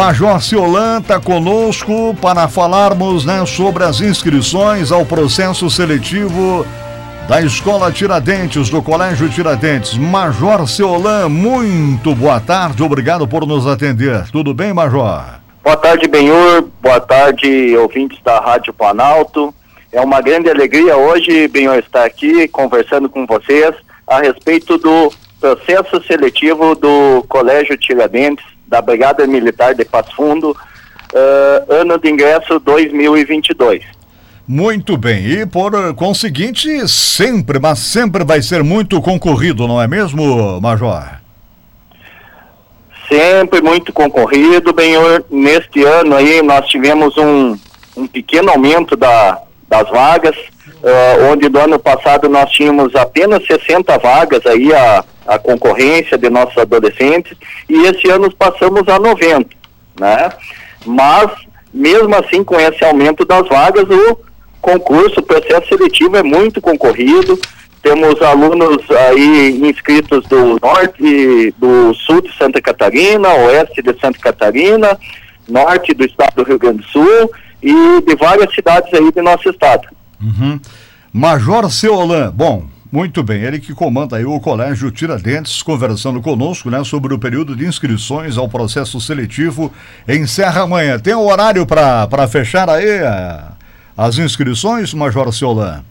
Major Ciolan está conosco para falarmos né, sobre as inscrições ao processo seletivo da Escola Tiradentes, do Colégio Tiradentes. Major Ciolan, muito boa tarde, obrigado por nos atender. Tudo bem, Major? Boa tarde, Benhur. Boa tarde, ouvintes da Rádio Planalto. É uma grande alegria hoje, Benhur, estar aqui conversando com vocês a respeito do processo seletivo do Colégio Tiradentes, da Brigada Militar de Passo Fundo, uh, ano de ingresso 2022. Muito bem, e por conseguinte, sempre, mas sempre vai ser muito concorrido, não é mesmo, Major? Sempre muito concorrido, bem, neste ano aí nós tivemos um, um pequeno aumento da, das vagas, uh, onde do ano passado nós tínhamos apenas 60 vagas aí a, a concorrência de nossos adolescentes e esse ano passamos a 90, né? Mas mesmo assim com esse aumento das vagas o concurso, o processo seletivo é muito concorrido. Temos alunos aí inscritos do norte, do sul de Santa Catarina, oeste de Santa Catarina, norte do estado do Rio Grande do Sul e de várias cidades aí do nosso estado. Uhum. Major Ceolan, bom, muito bem, ele que comanda aí o Colégio Tiradentes, conversando conosco, né, sobre o período de inscrições ao processo seletivo. Encerra amanhã. Tem um horário para fechar aí a, as inscrições, Major Ceolan?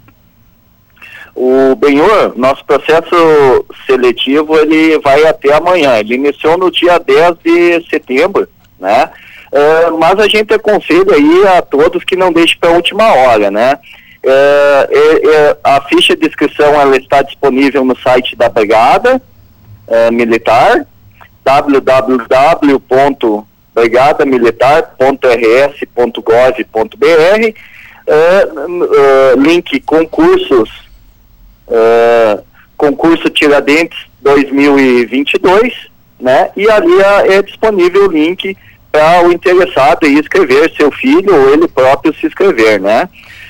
O Benhor, nosso processo seletivo, ele vai até amanhã. Ele iniciou no dia 10 de setembro, né? Uh, mas a gente aconselha aí a todos que não deixem para a última hora, né? É, é, é, a ficha de inscrição ela está disponível no site da Brigada é, Militar, www.brigadamilitar.rs.gov.br, é, é, link concursos, concurso Tiradentes 2022, né? E ali é disponível o link para o interessado ir escrever seu filho ou ele próprio se inscrever, né?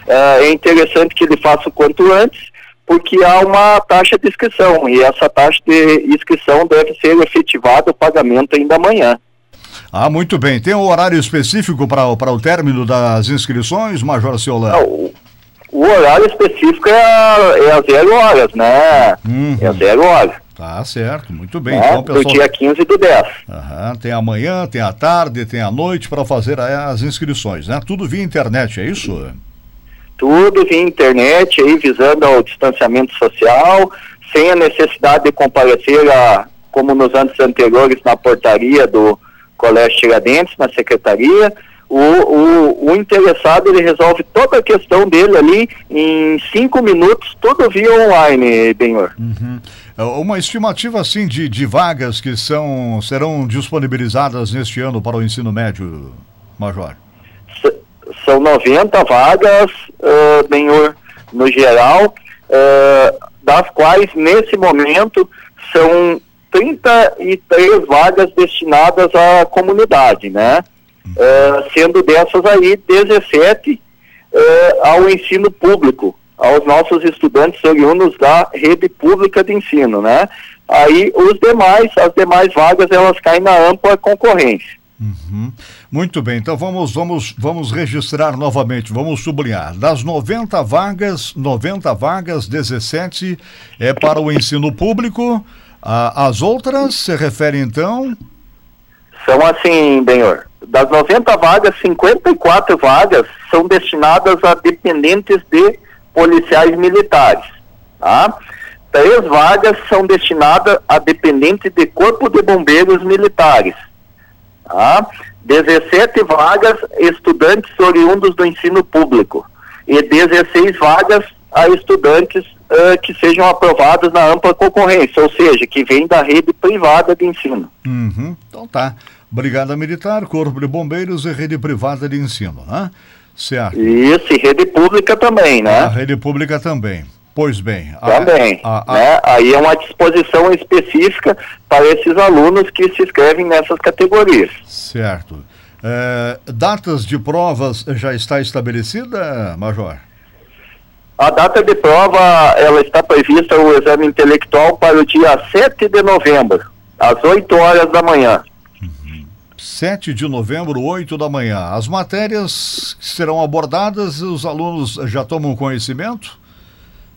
É, é interessante que ele faça o quanto antes, porque há uma taxa de inscrição e essa taxa de inscrição deve ser efetivada o pagamento ainda amanhã. Ah, muito bem. Tem um horário específico para o término das inscrições, Major Ciolan? o, o, horário específico é, é às zero horas, né? Uhum. É às zero horas. Tá certo, muito bem. É, então, pessoal... Do dia 15 do 10. Uhum, tem amanhã, tem a tarde, tem a noite para fazer as inscrições, né? Tudo via internet, é isso? Tudo via internet, aí visando ao distanciamento social, sem a necessidade de comparecer a, como nos anos anteriores, na portaria do Colégio Tiradentes, na secretaria. O, o, o, interessado ele resolve toda a questão dele ali em cinco minutos, tudo via online, Benhor. Uhum. É, uma estimativa assim de, de vagas que são serão disponibilizadas neste ano para o ensino médio, Major? São 90 vagas, uh, Benhor, no geral, uh, das quais, nesse momento, são 33 vagas destinadas à comunidade, né? Uh, sendo dessas aí 17 uh, ao ensino público, aos nossos estudantes oriundos da rede pública de ensino, né? Aí os demais, as demais vagas, elas caem na ampla concorrência. Uhum. Muito bem, então vamos, vamos, vamos registrar novamente, vamos sublinhar. Das 90 vagas, 90 vagas, 17 é para o ensino público. As outras se referem então? São assim, Benhor. Das 90 vagas, 54 vagas são destinadas a dependentes de policiais militares. Tá? Três vagas são destinadas a dependentes de corpo de bombeiros militares Tá? 17 vagas estudantes oriundos do ensino público e 16 vagas a estudantes uh, que sejam aprovados na ampla concorrência, ou seja, que vêm da rede privada de ensino. Uhum. Então tá. Brigada Militar, Corpo de Bombeiros e rede privada de ensino, né? Certo. Isso, e rede pública também, né? A rede pública também. Pois bem. Também. A, a, né? Aí é uma disposição específica para esses alunos que se inscrevem nessas categorias. Certo. É, datas de provas já está estabelecida, Major? A data de prova, ela está prevista o exame intelectual para o dia 7 de novembro, às 8 horas da manhã. Uhum. 7 de novembro, 8 da manhã. As matérias que serão abordadas, os alunos já tomam conhecimento?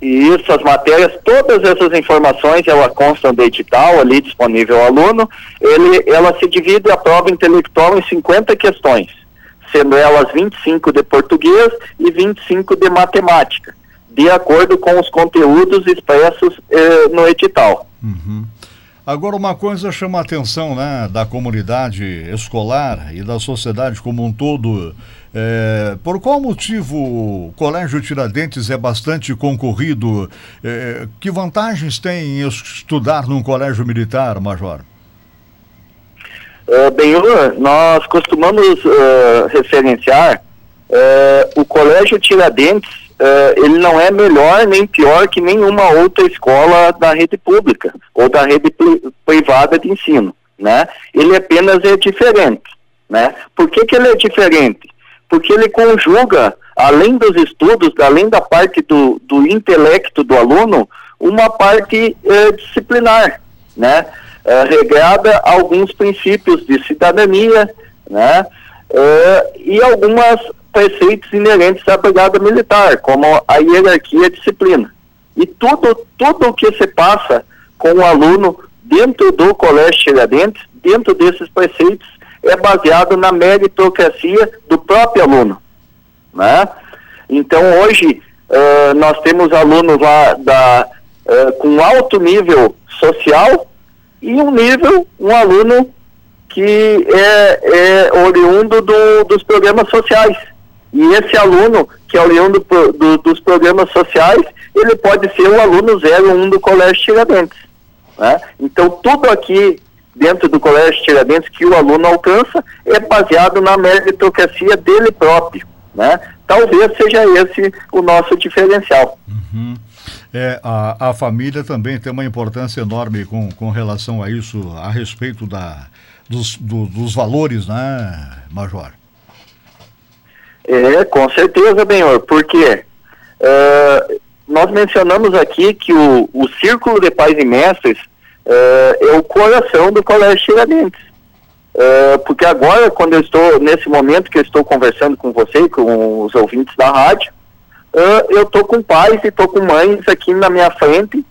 Isso, as matérias, todas essas informações, ela constam do edital ali disponível ao aluno. Ele, ela se divide a prova intelectual em 50 questões, sendo elas 25 de português e 25 de matemática, de acordo com os conteúdos expressos eh, no edital. Uhum. Agora, uma coisa chama a atenção né, da comunidade escolar e da sociedade como um todo. É, por qual motivo o Colégio Tiradentes é bastante concorrido? É, que vantagens tem em estudar num colégio militar, Major? Uh, bem, nós costumamos uh, referenciar uh, o Colégio Tiradentes ele não é melhor nem pior que nenhuma outra escola da rede pública ou da rede privada de ensino, né? Ele apenas é diferente, né? Por que, que ele é diferente? Porque ele conjuga, além dos estudos, além da parte do, do intelecto do aluno, uma parte uh, disciplinar, né? Uh, regrada a alguns princípios de cidadania, né? Uh, e algumas preceitos inerentes à brigada militar, como a hierarquia e a disciplina. E tudo, tudo o que se passa com o aluno dentro do Colégio Tiradentes, dentro desses preceitos, é baseado na meritocracia do próprio aluno. Né? Então, hoje, uh, nós temos alunos lá da, uh, com alto nível social e um nível, um aluno que é, é oriundo do, dos programas sociais. E esse aluno, que é oriundo do, do, dos programas sociais, ele pode ser o aluno 01 do Colégio Tiradentes. Né? Então, tudo aqui dentro do Colégio Tiradentes que o aluno alcança é baseado na meritocracia dele próprio. Né? Talvez seja esse o nosso diferencial. Uhum. É, a, a família também tem uma importância enorme com, com relação a isso, a respeito da, dos, do, dos valores, né, Major? É, com certeza, Benhor, porque uh, nós mencionamos aqui que o, o Círculo de Pais e Mestres é o coração do Colégio Tiradentes. Uh, porque agora, quando eu estou, nesse momento que eu estou conversando com você, com os ouvintes da rádio, eu estou com pais e estou com mães aqui na minha frente,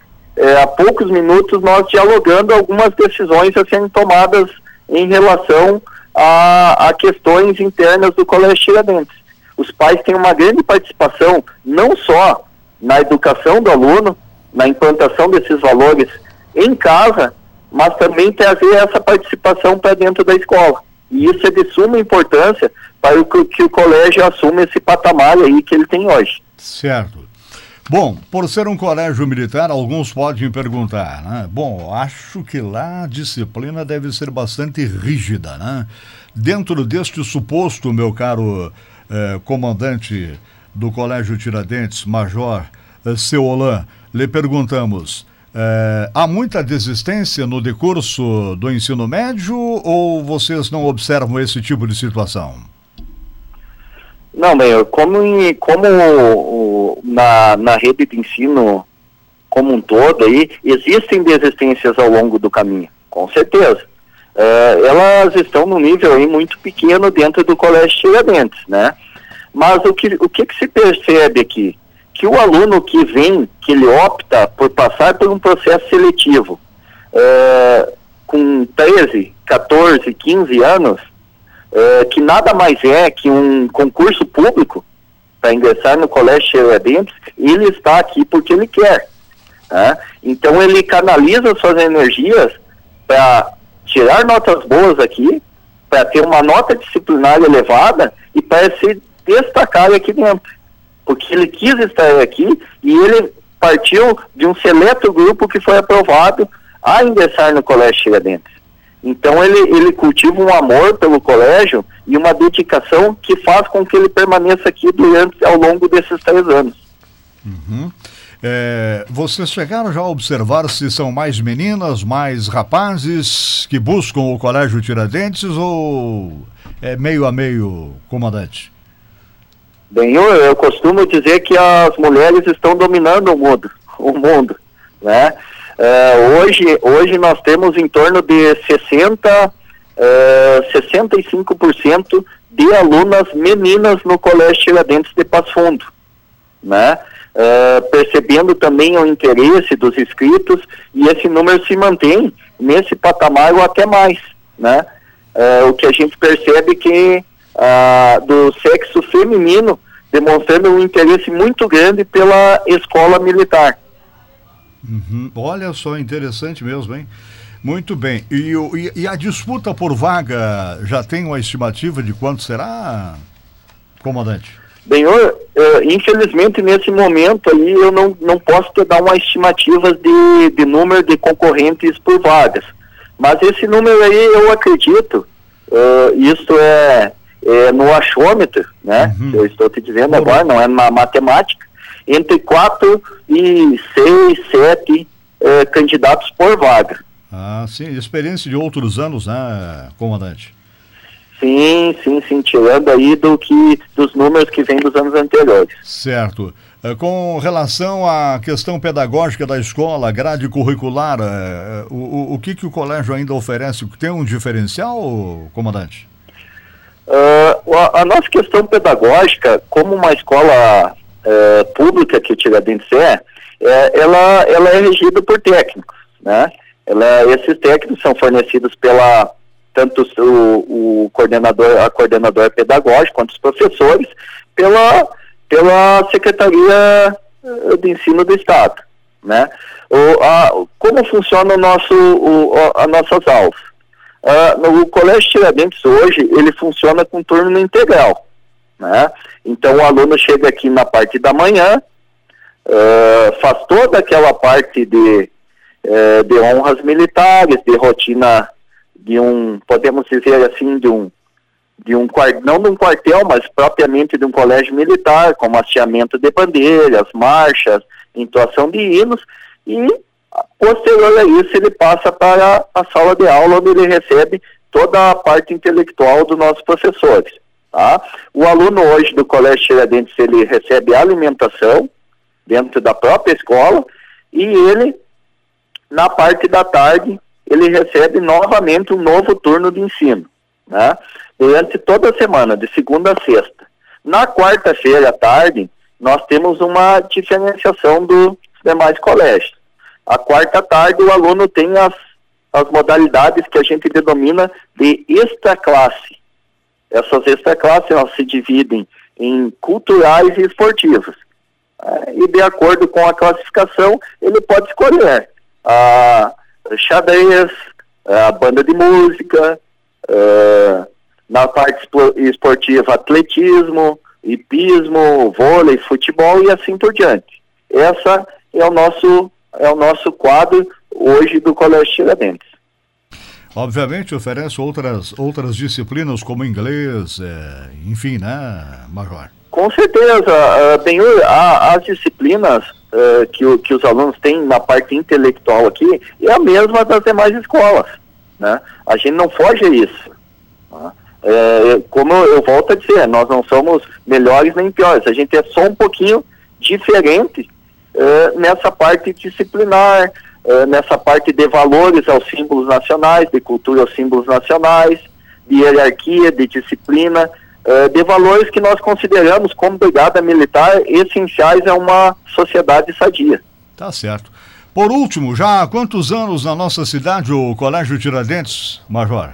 há poucos minutos nós dialogando algumas decisões a serem tomadas em relação a, a questões internas do Colégio Tiradentes os pais têm uma grande participação, não só na educação do aluno, na implantação desses valores em casa, mas também trazer essa participação para dentro da escola. E isso é de suma importância para que, que o colégio assuma esse patamar aí que ele tem hoje. Certo. Bom, por ser um colégio militar, alguns podem perguntar, né? Bom, acho que lá a disciplina deve ser bastante rígida, né? Dentro deste suposto, meu caro eh, comandante do Colégio Tiradentes, Major eh, Seolan, lhe perguntamos: eh, há muita desistência no decurso do ensino médio ou vocês não observam esse tipo de situação? Não, Meio, como, como na, na rede de ensino como um todo aí, existem desistências ao longo do caminho, com certeza. Uh, elas estão num nível aí muito pequeno dentro do colégio Tiradentes, né? Mas o que, o que, que se percebe aqui? Que o aluno que vem, que ele opta por passar por um processo seletivo, uh, com 13, 14, 15 anos, uh, que nada mais é que um concurso público para ingressar no colégio Tiradentes, ele está aqui porque ele quer. Né? Então ele canaliza suas energias para tirar notas boas aqui, para ter uma nota disciplinar elevada e para se destacar aqui dentro. Porque ele quis estar aqui e ele partiu de um seleto grupo que foi aprovado a ingressar no Colégio Tiradentes. Então ele, ele cultiva um amor pelo colégio e uma dedicação que faz com que ele permaneça aqui durante ao longo desses três anos. Uhum. É, vocês chegaram já a observar se são mais meninas, mais rapazes que buscam o Colégio Tiradentes ou é meio a meio, comandante? Bem, eu, eu costumo dizer que as mulheres estão dominando o mundo, o mundo, né? É, hoje, hoje nós temos em torno de 60 uh, 65% de alunas meninas no Colégio Tiradentes de Passo Fundo, né? Uh, percebendo também o interesse dos inscritos e esse número se mantém nesse patamar ou até mais, né? Uh, o que a gente percebe que uh, do sexo feminino demonstrando um interesse muito grande pela escola militar. Uhum. Olha só, interessante mesmo, hein? Muito bem. E, e, e, a disputa por vaga já tem uma estimativa de quanto será, comandante? Benhor, uh, infelizmente nesse momento aí eu não, não posso te dar uma estimativa de, de número de concorrentes por vagas. Mas esse número aí eu acredito, uh, isso é, é, no achômetro, né? Uhum. Eu estou te dizendo uhum. agora, não é na matemática, entre 4 e 6, 7 uh, candidatos por vaga. Ah, sim, experiência de outros anos, né, comandante? Sim, sim, sim, tirando aí do que, dos números que vêm dos anos anteriores. Certo. Eh, com relação à questão pedagógica da escola, grade curricular, eh, o, o, que, que o colégio ainda oferece? Tem um diferencial, comandante? Uh, a, a, nossa questão pedagógica, como uma escola uh, pública que Tiradentes é, é, ela, ela é regida por técnicos, né? Ela, esses técnicos são fornecidos pela tanto o, o coordenador, a coordenadora pedagógica, quanto os professores, pela, pela Secretaria eh, de Ensino do Estado. Né? O, a, como funciona o nosso, o, a, as nossas aulas? Uh, o Colégio Tiradentes hoje, ele funciona com turno integral. Né? Então o aluno chega aqui na parte da manhã, uh, faz toda aquela parte de é, de honras militares, de rotina de um, podemos dizer assim, de um, de um não de um quartel, mas propriamente de um colégio militar, como hasteamento de bandeiras, marchas, entoação de hinos, e posterior a isso ele passa para a sala de aula, onde ele recebe toda a parte intelectual dos nossos professores. Tá? O aluno hoje do Colégio Tiradentes, ele recebe alimentação dentro da própria escola, e ele na parte da tarde, ele recebe novamente um novo turno de ensino, né? durante toda a semana, de segunda a sexta. Na quarta-feira à tarde, nós temos uma diferenciação dos demais colégios. A quarta tarde, o aluno tem as, as modalidades que a gente denomina de extra classe. Essas extra classes elas se dividem em culturais e esportivas. É, e de acordo com a classificação, ele pode escolher a xadrez, a banda de música, na parte esportiva atletismo, hipismo, vôlei, futebol e assim por diante. Essa é o nosso é o nosso quadro hoje do Colégio Tiradentes. Obviamente oferece outras outras disciplinas como inglês, é, enfim, né, Major? Com certeza, uh, bem, as disciplinas uh, que, que os alunos têm na parte intelectual aqui é a mesma das demais escolas. Né? A gente não foge a isso. Né? É, como eu volto a dizer, nós não somos melhores nem piores, a gente é só um pouquinho diferente uh, nessa parte disciplinar, uh, nessa parte de valores aos símbolos nacionais, de cultura aos símbolos nacionais, de hierarquia, de disciplina, uh, de valores que nós consideramos como brigada militar essenciais a uma sociedade sadia. Tá certo. Por último, já há quantos anos na nossa cidade o Colégio Tiradentes, Major?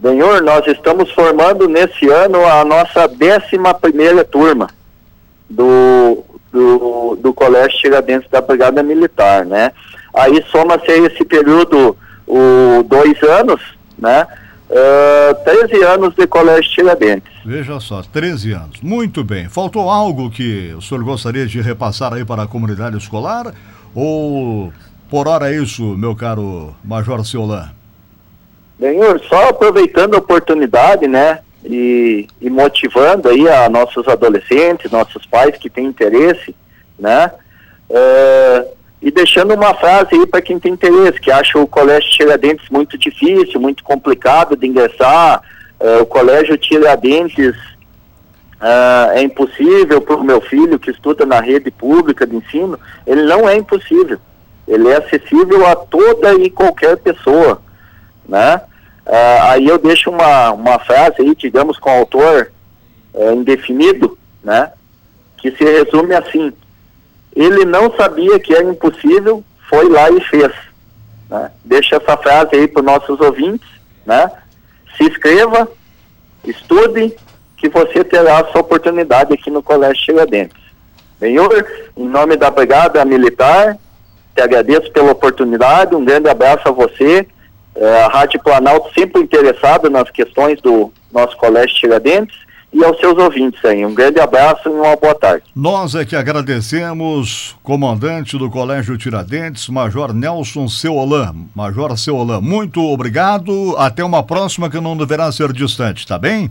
Senhor, nós estamos formando nesse ano a nossa 11 primeira turma do, do, do Colégio Tiradentes da Brigada Militar, né? Aí soma-se esse período, o dois anos, né? Uh, ah, 13 anos de colégio Tiradentes. Veja só, 13 anos. Muito bem. Faltou algo que o senhor gostaria de repassar aí para a comunidade escolar? Ou por hora é isso, meu caro Major Ciolan? Senhor, só aproveitando a oportunidade, né, e, e, motivando aí a nossos adolescentes, nossos pais que têm interesse, né, uh, e deixando uma frase aí para quem tem interesse, que acha o colégio Tiradentes muito difícil, muito complicado de ingressar, uh, o colégio Tiradentes uh, é impossível para o meu filho que estuda na rede pública de ensino, ele não é impossível. Ele é acessível a toda e qualquer pessoa, né? Uh, aí eu deixo uma, uma frase aí, digamos, com autor uh, indefinido, né? Que se resume assim: ele não sabia que era impossível, foi lá e fez. Né? Deixa essa frase aí para os nossos ouvintes, né? Se inscreva, estude, que você terá sua oportunidade aqui no Colégio Tiradentes. Senhor, em nome da Brigada Militar, te agradeço pela oportunidade, um grande abraço a você, é, a Rádio Planalto sempre interessada nas questões do nosso Colégio Tiradentes e aos seus ouvintes aí. Um grande abraço e uma boa tarde. Nós é que agradecemos, comandante do Colégio Tiradentes, Major Nelson Seolan. Major Seolan, muito obrigado. Até uma próxima que não deverá ser distante, tá bem?